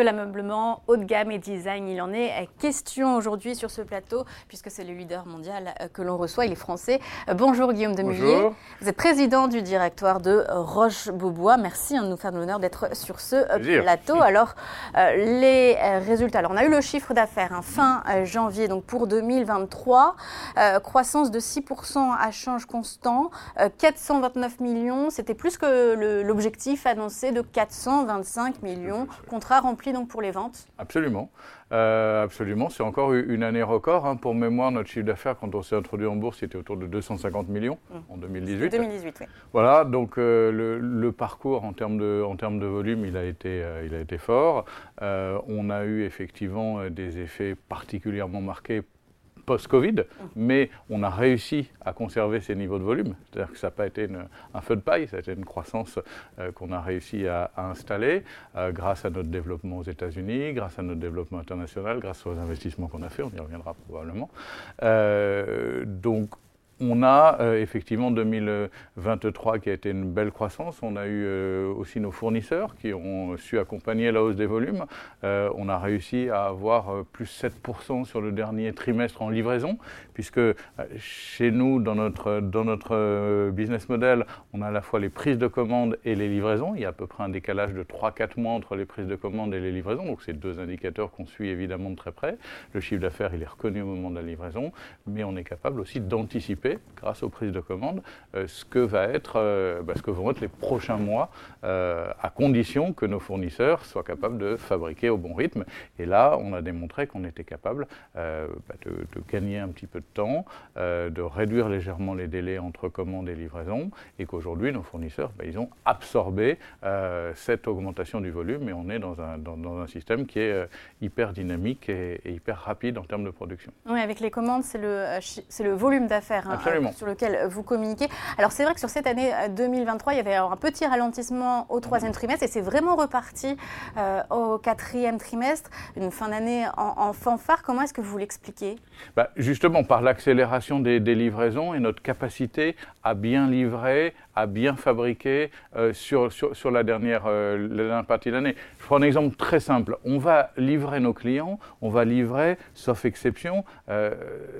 de l'ameublement haut de gamme et design. Il en est question aujourd'hui sur ce plateau, puisque c'est le leader mondial euh, que l'on reçoit, il est français. Euh, bonjour Guillaume Demullier. Vous êtes président du directoire de Roche-Beaubois. Merci hein, de nous faire l'honneur d'être sur ce euh, plateau. Alors, les résultats. Alors, on a eu le chiffre d'affaires hein, fin janvier, donc pour 2023, croissance de 6% à change constant, 429 millions. C'était plus que l'objectif annoncé de 425 millions. Contrat rempli donc pour les ventes Absolument. Euh, absolument. C'est encore une année record. Hein. Pour mémoire, notre chiffre d'affaires, quand on s'est introduit en bourse, c'était autour de 250 millions mmh. en 2018. 2018, oui. Voilà, donc euh, le, parcours en termes, de, en termes de volume, il a été, euh, il a été fort. on a eu effectivement des effets particulièrement marqués post-Covid, mais on a réussi à conserver ces niveaux de volume. C'est-à-dire que ça n'a pas été un feu de paille, ça a été une croissance euh, qu'on a réussi à, installer euh, grâce à notre développement aux États-Unis, grâce à notre développement international, grâce aux investissements qu'on a fait, on y reviendra probablement. Euh, donc on a euh, effectivement 2023 qui a été une belle croissance. On a eu euh, aussi nos fournisseurs qui ont su accompagner la hausse des volumes. Euh, on a réussi à avoir plus 7% sur le dernier trimestre en livraison, puisque chez nous, dans notre, dans notre business model, on a à la fois les prises de commandes et les livraisons. Il y a à peu près un décalage de 3-4 mois entre les prises de commandes et les livraisons. Donc c'est deux indicateurs qu'on suit évidemment de très près. Le chiffre d'affaires, il est reconnu au moment de la livraison, mais on est capable aussi d'anticiper grâce aux prises de commandes, euh, ce, que va être, euh, bah, ce que vont être les prochains mois, euh, à condition que nos fournisseurs soient capables de fabriquer au bon rythme. Et là, on a démontré qu'on était capable bah, de, gagner un petit peu de temps, de réduire légèrement les délais entre commandes et livraison, et qu'aujourd'hui, nos fournisseurs, bah, ils ont absorbé cette augmentation du volume, et on est dans un, dans, un système qui est hyper dynamique et, hyper rapide en termes de production. Oui, avec les commandes, c'est le, le volume d'affaires. Hein, sur lequel vous communiquez. Alors c'est vrai que sur cette année 2023, euh, il y avait un petit ralentissement au troisième trimestre et c'est vraiment reparti euh, au quatrième trimestre, une fin d'année en, fanfare. Comment est-ce que vous l'expliquez? Bah, Justement par l'accélération des, livraisons et notre capacité à bien livrer, à bien fabriquer euh, sur, sur, la, dernière, la dernière partie de l'année. Je prends un exemple très simple. On va livrer nos clients, on va livrer, sauf exception,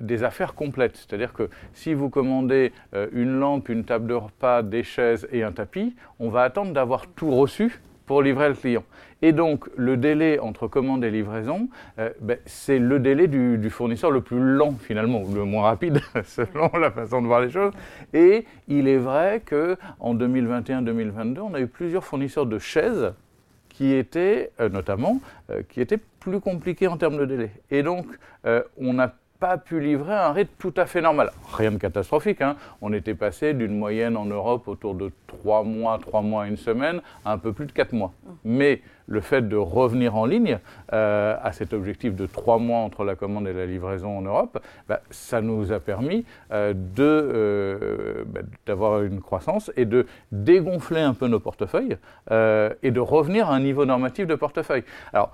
des affaires complètes. C'est-à-dire que si vous commandez euh, une lampe, une table de repas, des chaises et un tapis, on va attendre d'avoir tout reçu pour livrer le client. Et donc, le délai entre commande et livraison, euh, ben, c'est le délai du, fournisseur le plus lent, finalement, ou le moins rapide, selon la façon de voir les choses. Et il est vrai qu'en 2021-2022, on a eu plusieurs fournisseurs de chaises qui étaient, euh, notamment, qui étaient plus compliqués en termes de délai. Et donc, on a pas pu livrer un rythme tout à fait normal. Rien de catastrophique. Hein. On était passé d'une moyenne en Europe autour de 3 mois, 3 mois, une semaine, à un peu plus de 4 mois. Mais le fait de revenir en ligne euh, à cet objectif de 3 mois entre la commande et la livraison en Europe, bah, ça nous a permis euh, euh, bah, d'avoir une croissance et de dégonfler un peu nos portefeuilles et de revenir à un niveau normatif de portefeuille. Alors,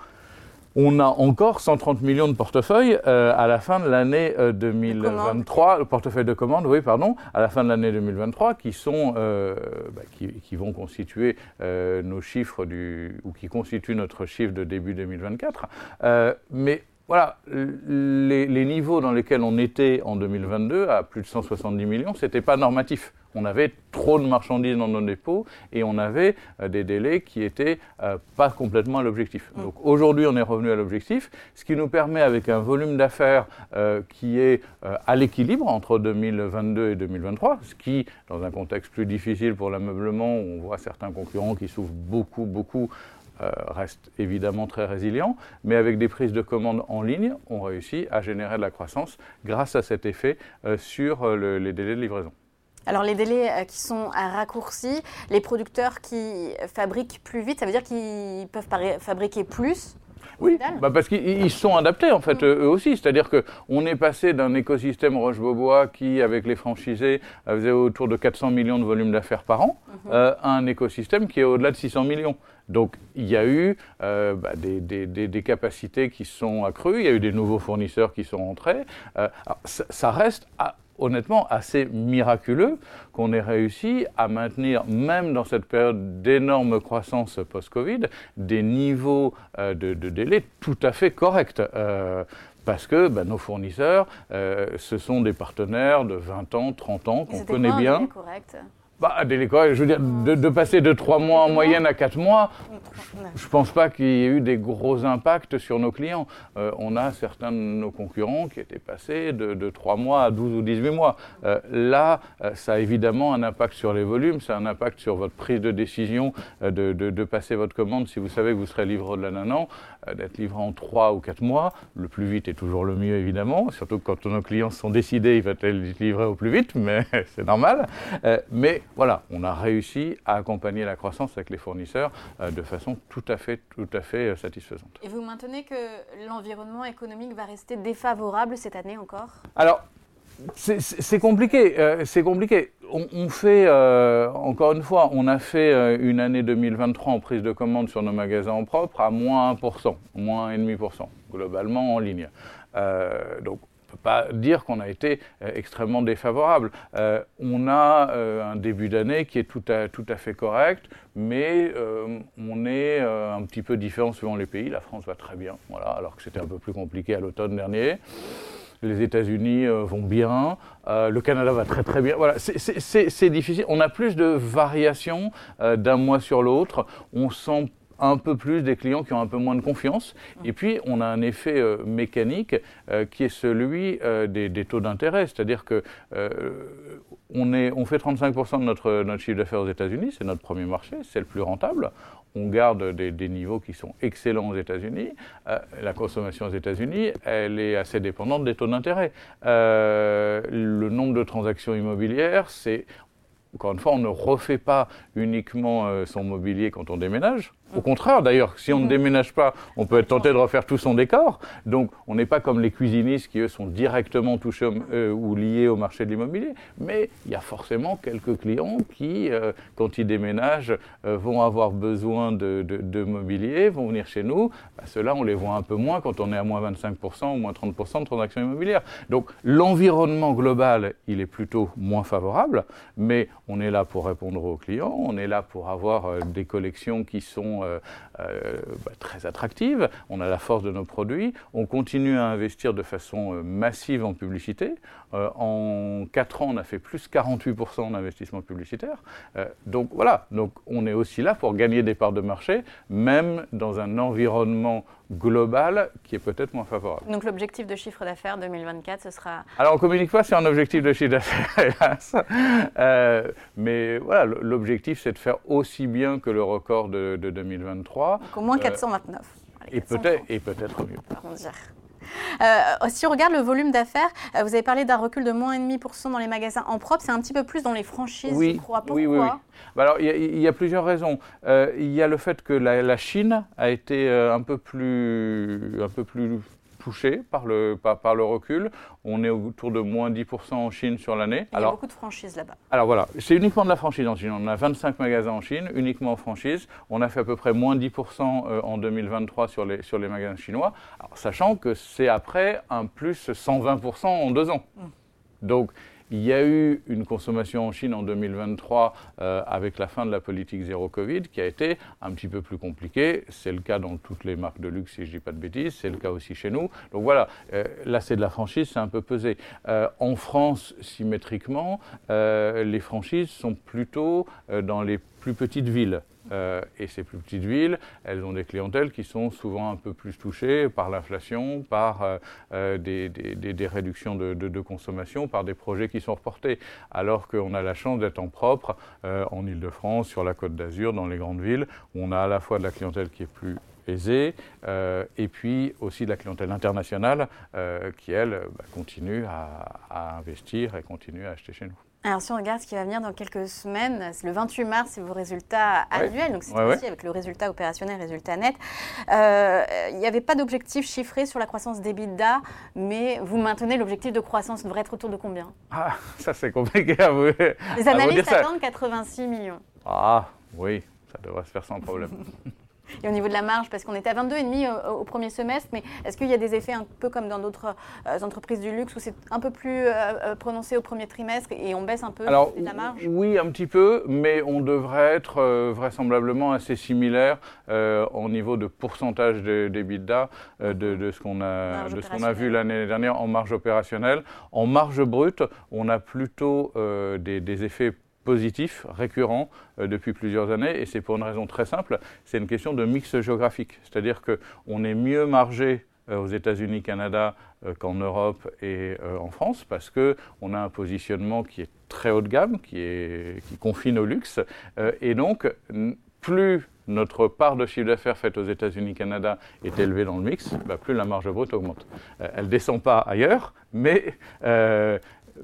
on a encore 130 millions de portefeuilles euh, à la fin de l'année 2023, le portefeuille de commandes, oui, pardon, à la fin de l'année 2023, qui sont, euh, bah, qui, vont constituer euh, nos chiffres du, ou qui constituent notre chiffre de début 2024. mais voilà, les, niveaux dans lesquels on était en 2022, à plus de 170 millions, ce n'était pas normatif. On avait trop de marchandises dans nos dépôts et on avait euh, des délais qui n'étaient euh, pas complètement à l'objectif. Mm. Donc aujourd'hui, on est revenu à l'objectif, ce qui nous permet, avec un volume d'affaires euh, qui est à l'équilibre entre 2022 et 2023, ce qui, dans un contexte plus difficile pour l'ameublement, où on voit certains concurrents qui souffrent beaucoup, beaucoup, euh, reste évidemment très résilient, mais avec des prises de commandes en ligne, on réussit à générer de la croissance grâce à cet effet euh, sur euh, les délais de livraison. Alors les délais qui sont raccourcis, les producteurs qui fabriquent plus vite, ça veut dire qu'ils peuvent fabriquer plus oui, bah parce qu'ils sont adaptés en fait mm. eux aussi. C'est-à-dire qu'on est passé d'un écosystème Roche-Beaubois qui, avec les franchisés, faisait autour de 400 millions de volume d'affaires par an, mm-hmm. à un écosystème qui est au-delà de 600 millions. Donc il y a eu euh, bah, des, capacités qui sont accrues, il y a eu des nouveaux fournisseurs qui sont entrés. Euh, ça, reste honnêtement assez miraculeux qu'on ait réussi à maintenir, même dans cette période d'énorme croissance post-Covid, des niveaux euh, de, délai tout à fait corrects. Euh, parce que ben, nos fournisseurs, euh, ce sont des partenaires de 20 ans, 30 ans qu'on connaît bien. Correct? Bah, je veux dire, de, passer de 3 mois en moyenne à 4 mois, je ne pense pas qu'il y ait eu des gros impacts sur nos clients. Euh, on a certains de nos concurrents qui étaient passés de, de 3 mois à 12 ou 18 mois. Euh, là, euh, ça a évidemment un impact sur les volumes, ça a un impact sur votre prise de décision de, de, passer votre commande si vous savez que vous serez livré au-delà d'un an, d'être livré en 3 ou 4 mois. Le plus vite est toujours le mieux, évidemment, surtout quand nos clients sont décidés, ils vont être livrés au plus vite, mais c'est normal. mais voilà, on a réussi à accompagner la croissance avec les fournisseurs euh, de façon tout à fait, tout à fait euh, satisfaisante. Et vous maintenez que l'environnement économique va rester défavorable cette année encore? Alors, c'est compliqué. Euh, c'est compliqué. On, fait, encore une fois, on a fait une année 2023 en prise de commande sur nos magasins en propre à moins 1%, moins 1,5%, globalement en ligne. donc, pas dire qu'on a été euh, extrêmement défavorable. Euh, on a euh, un début d'année qui est tout à, tout à fait correct, mais on est un petit peu différent suivant les pays. La France va très bien, voilà, alors que c'était un peu plus compliqué à l'automne dernier. Les États-Unis vont bien, le Canada va très très bien. Voilà, c'est difficile. On a plus de variations d'un mois sur l'autre. On sent un peu plus des clients qui ont un peu moins de confiance. Et puis, on a un effet euh, mécanique euh, qui est celui euh, des, taux d'intérêt. C'est-à-dire que on, fait 35% de notre, notre chiffre d'affaires aux États-Unis, c'est notre premier marché, c'est le plus rentable. On garde des, des niveaux qui sont excellents aux États-Unis. la consommation aux États-Unis, elle est assez dépendante des taux d'intérêt. le nombre de transactions immobilières, c'est encore une fois, on ne refait pas uniquement son mobilier quand on déménage. Au contraire, d'ailleurs, si on ne mhm. déménage pas, on peut être tenté de refaire tout son décor. Donc, on n'est pas comme les cuisinistes qui, eux, sont directement touchés euh, ou liés au marché de l'immobilier. Mais il y a forcément quelques clients qui, euh, quand ils déménagent, euh, vont avoir besoin de, mobilier, vont venir chez nous. Bah, Ceux-là, on les voit un peu moins quand on est à moins 25% ou moins 30% de transactions immobilières. Donc, l'environnement global, il est plutôt moins favorable. Mais on est là pour répondre aux clients. On est là pour avoir des collections qui sont euh, euh, bah, très attractive, on a la force de nos produits, on continue à investir de façon euh, massive en publicité. en 4 ans, on a fait plus 48% d'investissement publicitaire. donc voilà, donc on est aussi là pour gagner des parts de marché, même dans un environnement global qui est peut-être moins favorable. Donc l'objectif de chiffre d'affaires 2024, ce sera... Alors on ne communique pas sur un objectif de chiffre d'affaires, hélas. Euh, mais voilà, l'objectif c'est de faire aussi bien que le record de, 2023. Donc au moins 429. Euh, et peut-être et peut-être mieux. Euh, si on regarde le volume d'affaires, vous avez parlé d'un recul de moins 1,5% dans les magasins en propre, c'est un petit peu plus dans les franchises, oui, je crois. Pourquoi oui, oui, oui. Bah alors, il y, a plusieurs raisons. Euh, il y a le fait que la, Chine a été euh, un peu plus, un peu plus touchée par le, par, le recul. On est autour de moins 10% en Chine sur l'année. Il y a beaucoup de franchises là-bas. Alors voilà, c'est uniquement de la franchise en Chine. On a 25 magasins en Chine, uniquement en franchise. On a fait à peu près moins 10% euh, en 2023 sur les, sur les magasins chinois, alors, sachant que c'est après un plus 120% en deux ans. Mmh. Donc, il y a eu une consommation en Chine en 2023 euh, avec la fin de la politique zéro Covid qui a été un petit peu plus compliquée. C'est le cas dans toutes les marques de luxe, si je ne dis pas de bêtises. C'est le cas aussi chez nous. Donc voilà, euh, là c'est de la franchise, c'est un peu pesé. Euh, en France, symétriquement, les franchises sont plutôt dans les plus petites villes. Euh, et ces plus petites villes, elles ont des clientèles qui sont souvent un peu plus touchées par l'inflation, par euh, euh, des, réductions de, consommation, par des projets qui sont reportés. Alors qu'on a la chance d'être en propre en Ile-de-France, sur la Côte d'Azur, dans les grandes villes, où on a à la fois de la clientèle qui est plus aisée, et puis aussi de la clientèle internationale qui, elle, bah, continue à investir et continue à acheter chez nous. Alors, si on regarde ce qui va venir dans quelques semaines, c'est le 28 mars, c'est vos résultats annuels, donc c'est aussi avec le résultat opérationnel, résultat net. Euh, il n'y avait pas d'objectif chiffré sur la croissance d'EBITDA, mais vous maintenez l'objectif de croissance devrait être autour de combien? Ah, ça c'est compliqué à vous. Les analystes attendent 86 millions. Ah, oui, ça devrait se faire sans problème. Et au niveau de la marge, parce qu'on était à 22,5 au, au premier semestre, mais est-ce qu'il y a des effets un peu comme dans d'autres euh, entreprises du luxe où c'est un peu plus euh, euh, prononcé au premier trimestre et on baisse un peu Alors, la marge Oui, un petit peu, mais on devrait être vraisemblablement assez similaire au niveau de pourcentage d'EBITDA de, de, ce qu'on a, de ce qu'on a vu l'année dernière en marge opérationnelle. En marge brute, on a plutôt des, des effets positif, récurrent euh, depuis plusieurs années, et c'est pour une raison très simple, c'est une question de mix géographique. C'est-à-dire qu'on est mieux margé euh, aux États-Unis, Canada euh, qu'en Europe et en France, parce qu'on a un positionnement qui est très haut de gamme, qui, est, qui confine au luxe, et donc plus notre part de chiffre d'affaires faite aux États-Unis, Canada est élevée dans le mix, bah, plus la marge brute augmente. elle ne descend pas ailleurs, mais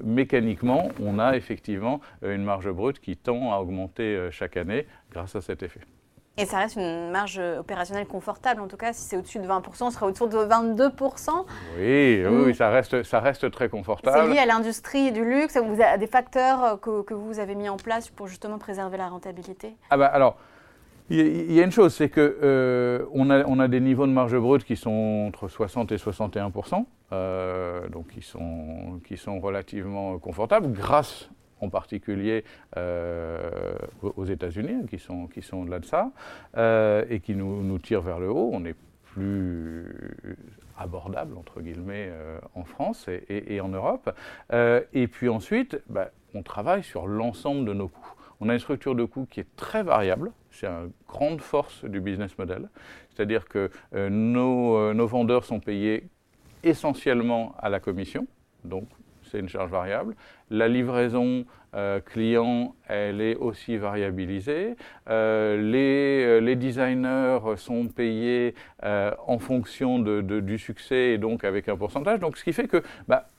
mécaniquement, on a effectivement euh, une marge brute qui tend à augmenter euh, chaque année grâce à cet effet. Et ça reste une marge opérationnelle confortable, en tout cas, si c'est au-dessus de 20%, on sera autour de 22%. Oui, oui, mm. ça, reste, ça reste très confortable. C'est lié à l'industrie du luxe, avez des facteurs que, que, vous avez mis en place pour justement préserver la rentabilité? Ah bah alors, il y a une chose, c'est qu'on euh, a, on a des niveaux de marge brute qui sont entre 60 et 61% euh, donc qui sont, qui sont relativement confortables, grâce en particulier euh, aux États-Unis, qui sont, qui sont au-delà de ça, et qui nous, nous, tirent vers le haut. On est plus abordable, entre guillemets, en France et, en Europe. et puis ensuite, bah, on travaille sur l'ensemble de nos coûts. On a une structure de coûts qui est très variable, c'est une grande force du business model, c'est-à-dire que euh, nos, euh, nos, vendeurs sont payés essentiellement à la commission, donc c'est une charge variable. La livraison euh, client, elle est aussi variabilisée. Les, les, designers sont payés en fonction du succès et donc avec un pourcentage. Donc ce qui fait que, bah,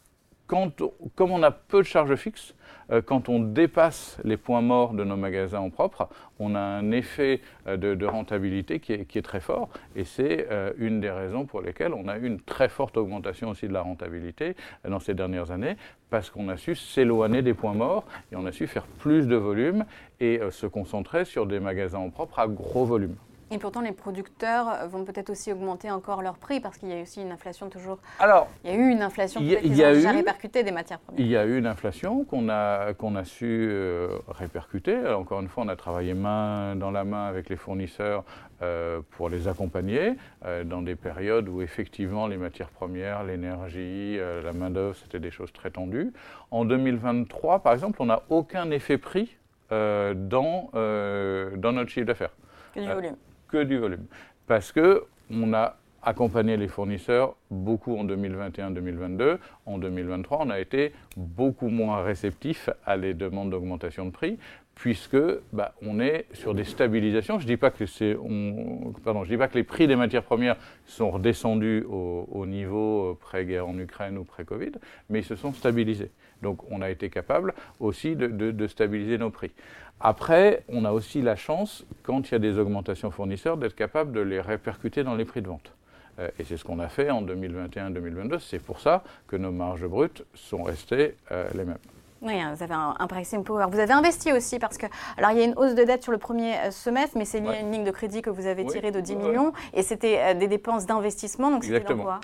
comme on a peu de charges fixes, euh, quand on dépasse les points morts de nos magasins en propre, on a un effet euh, de, rentabilité qui est, très fort. Et c'est euh, une des raisons pour lesquelles on a eu une très forte augmentation aussi de la rentabilité dans ces dernières années, parce qu'on a su s'éloigner des points morts et on a su faire plus de volume et se concentrer sur des magasins en propre à gros volume. Et pourtant, les producteurs vont peut-être aussi augmenter encore leur prix parce qu'il y a aussi une inflation toujours. Alors, il y a eu une inflation qui a déjà répercuté des matières premières. Il y a eu une inflation qu'on a, qu'on a su euh, répercuter. encore une fois, on a travaillé main dans la main avec les fournisseurs euh, pour les accompagner euh, dans des périodes où effectivement les matières premières, l'énergie, la main-d'œuvre, c'était des choses très tendues. En 2023, par exemple, on n'a aucun effet prix dans, dans notre chiffre d'affaires. Que du volume du volume. Parce que on a accompagné les fournisseurs beaucoup en 2021-2022. En 2023, on a été beaucoup moins réceptif à les demandes d'augmentation de prix, puisque bah, on est sur des stabilisations. Je ne dis, pas que je dis pas que les prix des matières premières sont redescendus au, niveau euh, pré-guerre en Ukraine ou pré-Covid, mais ils se sont stabilisés. Donc on a été capable aussi de stabiliser nos prix. Après, on a aussi la chance, quand il y a des augmentations fournisseurs, d'être capable de les répercuter dans les prix de vente. Euh, et c'est ce qu'on a fait en 2021-2022. C'est pour ça que nos marges brutes sont restées euh, les mêmes. Oui, hein, vous avez un, pricing power. Vous avez investi aussi parce que, alors il y a une hausse de dette sur le premier euh, semestre, mais c'est lié à une ligne de crédit que vous avez tirée de 10 millions et c'était euh, des dépenses d'investissement, donc c'était quoi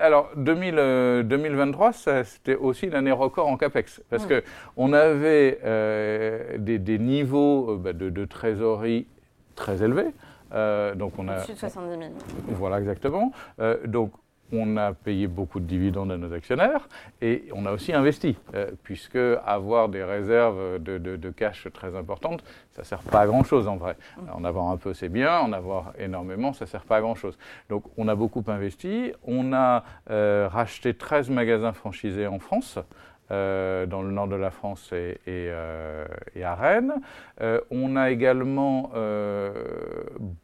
Alors 2023, c'était aussi l'année record en capex parce que on avait euh, des, niveaux bah, de, trésorerie très élevés. donc on a. Au-dessus de 70 000. Voilà, exactement. donc on a payé beaucoup de dividendes à nos actionnaires et on a aussi investi, euh, puisque avoir des réserves de, cash très importantes, ça ne sert pas à grand-chose en vrai. En avoir un peu, c'est bien, en avoir énormément, ça ne sert pas à grand-chose. Donc on a beaucoup investi, on a euh, racheté 13 magasins franchisés en France. Euh, dans le nord de la France et, et à Rennes. on a également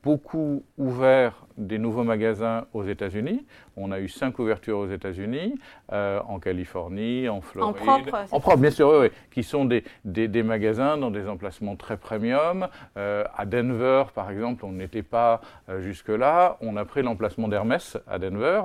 beaucoup ouvert des nouveaux magasins aux États-Unis. On a eu cinq ouvertures aux États-Unis, euh, en Californie, en Floride. En propre En propre, bien sûr, oui, qui sont des, des, magasins dans des emplacements très premium. Euh, à Denver, par exemple, on n'était pas euh, jusque-là. On a pris l'emplacement d'Hermès à Denver,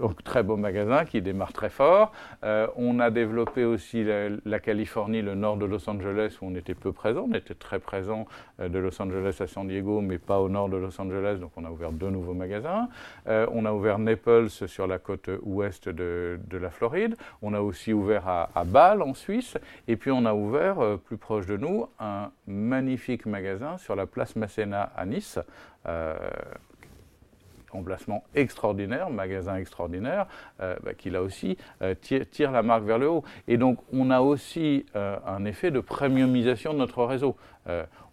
donc très beau magasin qui démarre très fort. on a développé aussi la, Californie, le nord de Los Angeles, où on était peu présent. On était très présent de Los Angeles à San Diego, mais pas au nord de Los Angeles, donc on a ouvert deux nouveaux magasins. Euh, on a ouvert Naples sur la côte ouest de, la Floride. On a aussi ouvert à, Bâle, en Suisse. Et puis on a ouvert, euh, plus proche de nous, un magnifique magasin sur la place Masséna à Nice emplacement extraordinaire, magasin extraordinaire, euh, bah, qui là aussi euh, tire, la marque vers le haut. Et donc on a aussi euh, un effet de premiumisation de notre réseau.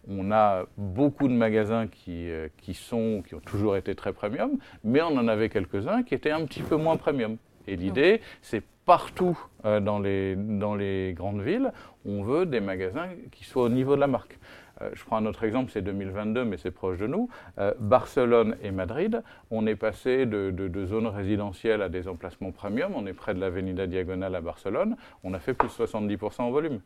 on a beaucoup de magasins qui, sont, qui ont toujours été très premium, mais on en avait quelques-uns qui étaient un petit peu moins premium. Et l'idée, c'est partout dans les grandes villes, on veut des magasins qui soient au niveau de la marque. Euh, je prends un autre exemple, c'est 2022, mais c'est proche de nous. Euh, Barcelone et Madrid, on est passé de, zones résidentielles à des emplacements premium. On est près de l'Avenida Diagonale à Barcelone. On a fait plus de 70% en volume.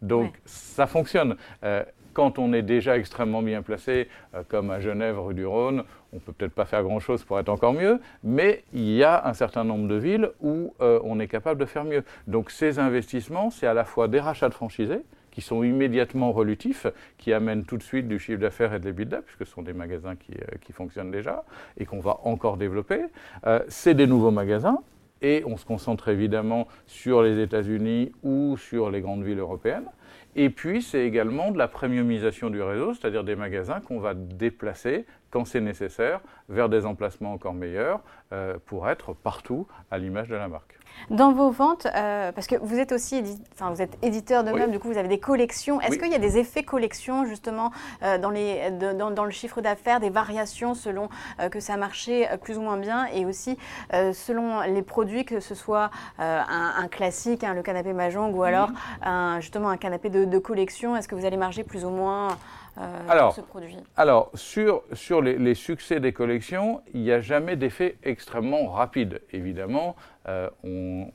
Donc ça fonctionne. Euh, quand on est déjà extrêmement bien placé, comme à Genève, rue du Rhône, on peut peut-être pas faire grand-chose pour être encore mieux, mais il y a un certain nombre de villes où on est capable de faire mieux. Donc ces investissements, c'est à la fois des rachats de franchisés, qui sont immédiatement relutifs, qui amènent tout de suite du chiffre d'affaires et de l'EBITDA, puisque ce sont des magasins qui, euh, qui fonctionnent déjà et qu'on va encore développer. Euh, c'est des nouveaux magasins, et on se concentre évidemment sur les États-Unis ou sur les grandes villes européennes. Et puis, c'est également de la premiumisation du réseau, c'est-à-dire des magasins qu'on va déplacer quand c'est nécessaire vers des emplacements encore meilleurs euh, pour être partout à l'image de la marque. Dans vos ventes, euh, parce que vous êtes aussi enfin, vous êtes éditeur de meubles, du coup vous avez des collections. Est-ce qu'il y a des effets collection justement euh, dans, les, dans, le chiffre d'affaires, des variations selon euh, que ça marchait plus ou moins bien et aussi selon les produits, que ce soit un, classique, hein, le canapé Mahjong ou alors un, justement un canapé de, de collection Est-ce que vous allez marger plus ou moins alors, ce produit? Alors, sur, sur les, les, succès des collections, il n'y a jamais d'effet extrêmement rapide. Évidemment, euh, on,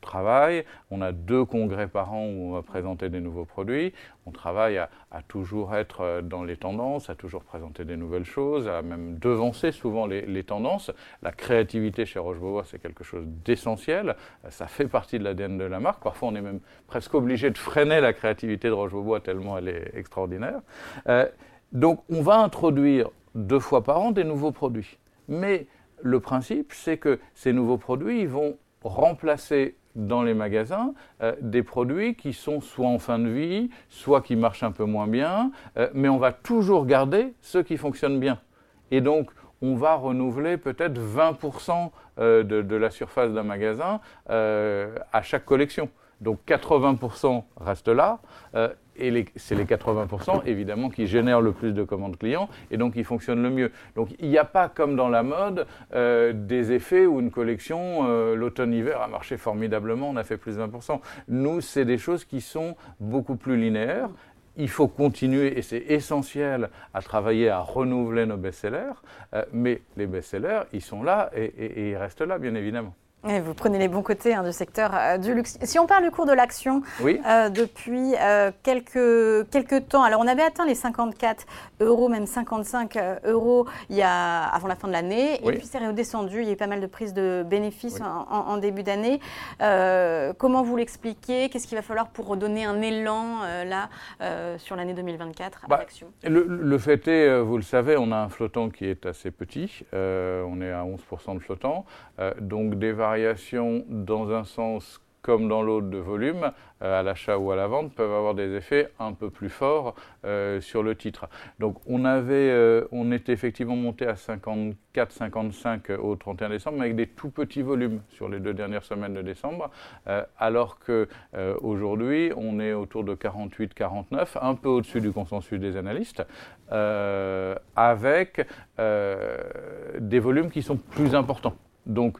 travaille, on a deux congrès par an où on va présenter des nouveaux produits, on travaille à, toujours être euh, dans les tendances, à toujours présenter des nouvelles choses, à même devancer souvent les, tendances. La créativité chez Roche-Beaubois, c'est quelque chose d'essentiel, ça fait partie de l'ADN de la marque. Parfois, on est même presque obligé de freiner la créativité de Roche-Beaubois tellement elle est extraordinaire. Euh, donc, on va introduire deux fois par an des nouveaux produits. Mais le principe, c'est que ces nouveaux produits vont remplacer dans les magasins euh, des produits qui sont soit en fin de vie, soit qui marchent un peu moins bien, euh, mais on va toujours garder ceux qui fonctionnent bien. Et donc, on va renouveler peut-être 20% euh, de, la surface d'un magasin à chaque collection. Donc 80% restent là, euh, et c'est les 80% évidemment qui génèrent le plus de commandes clients, et donc ils fonctionnent le mieux. Donc il n'y a pas comme dans la mode euh, des effets où une collection, euh, l'automne-hiver a marché formidablement, on a fait plus de 20%. Nous, c'est des choses qui sont beaucoup plus linéaires, il faut continuer, et c'est essentiel, à travailler à renouveler nos best-sellers, mais les best-sellers, ils sont là et ils restent là, bien évidemment vous prenez les bons côtés hein, du secteur euh, du luxe. Si on parle du cours de l'action, euh, depuis euh, quelques, quelques temps, alors on avait atteint les 54 euros, même 55 euros il y a, avant la fin de l'année, et puis c'est redescendu, il y a eu pas mal de prises de bénéfices en, début d'année. comment vous l'expliquez? Qu'est-ce qu'il va falloir pour redonner un élan là sur l'année 2024 à bah, l'action? le, le, fait est, vous le savez, on a un flottant qui est assez petit, on est à 11% de flottant, donc des variations dans un sens comme dans l'autre de volume, euh, à l'achat ou à la vente, peuvent avoir des effets un peu plus forts euh, sur le titre. Donc on avait, euh, on était effectivement monté à 54-55 au 31 décembre, mais avec des tout petits volumes sur les deux dernières semaines de décembre, alors que aujourd'hui on est autour de 48-49, un peu au-dessus du consensus des analystes, avec des volumes qui sont plus importants. Donc,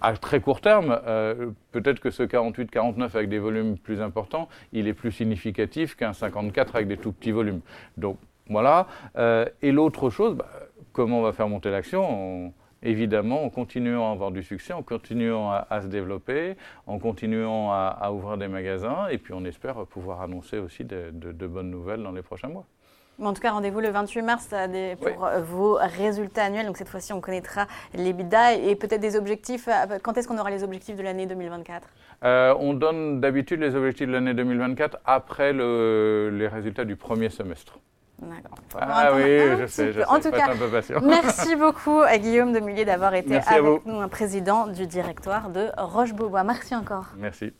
à très court terme, euh, peut-être que ce 48-49 avec des volumes plus importants, il est plus significatif qu'un 54 avec des tout petits volumes. Donc voilà. Euh, et l'autre chose, bah, comment on va faire monter l'action? Évidemment, en continuant à avoir du succès, en continuant à, se développer, en continuant à, ouvrir des magasins, et puis on espère pouvoir annoncer aussi de bonnes nouvelles dans les prochains mois. En tout cas, rendez-vous le 28 mars pour vos résultats annuels. Donc cette fois-ci, on connaîtra les bidas et peut-être des objectifs. Quand est-ce qu'on aura les objectifs de l'année 2024 On donne d'habitude les objectifs de l'année 2024 après les résultats du premier semestre. Ah oui, je sais, je sais. En tout cas, merci beaucoup à Guillaume Demullier d'avoir été avec nous, un président du directoire de Roche-Beaubois. Merci encore. Merci.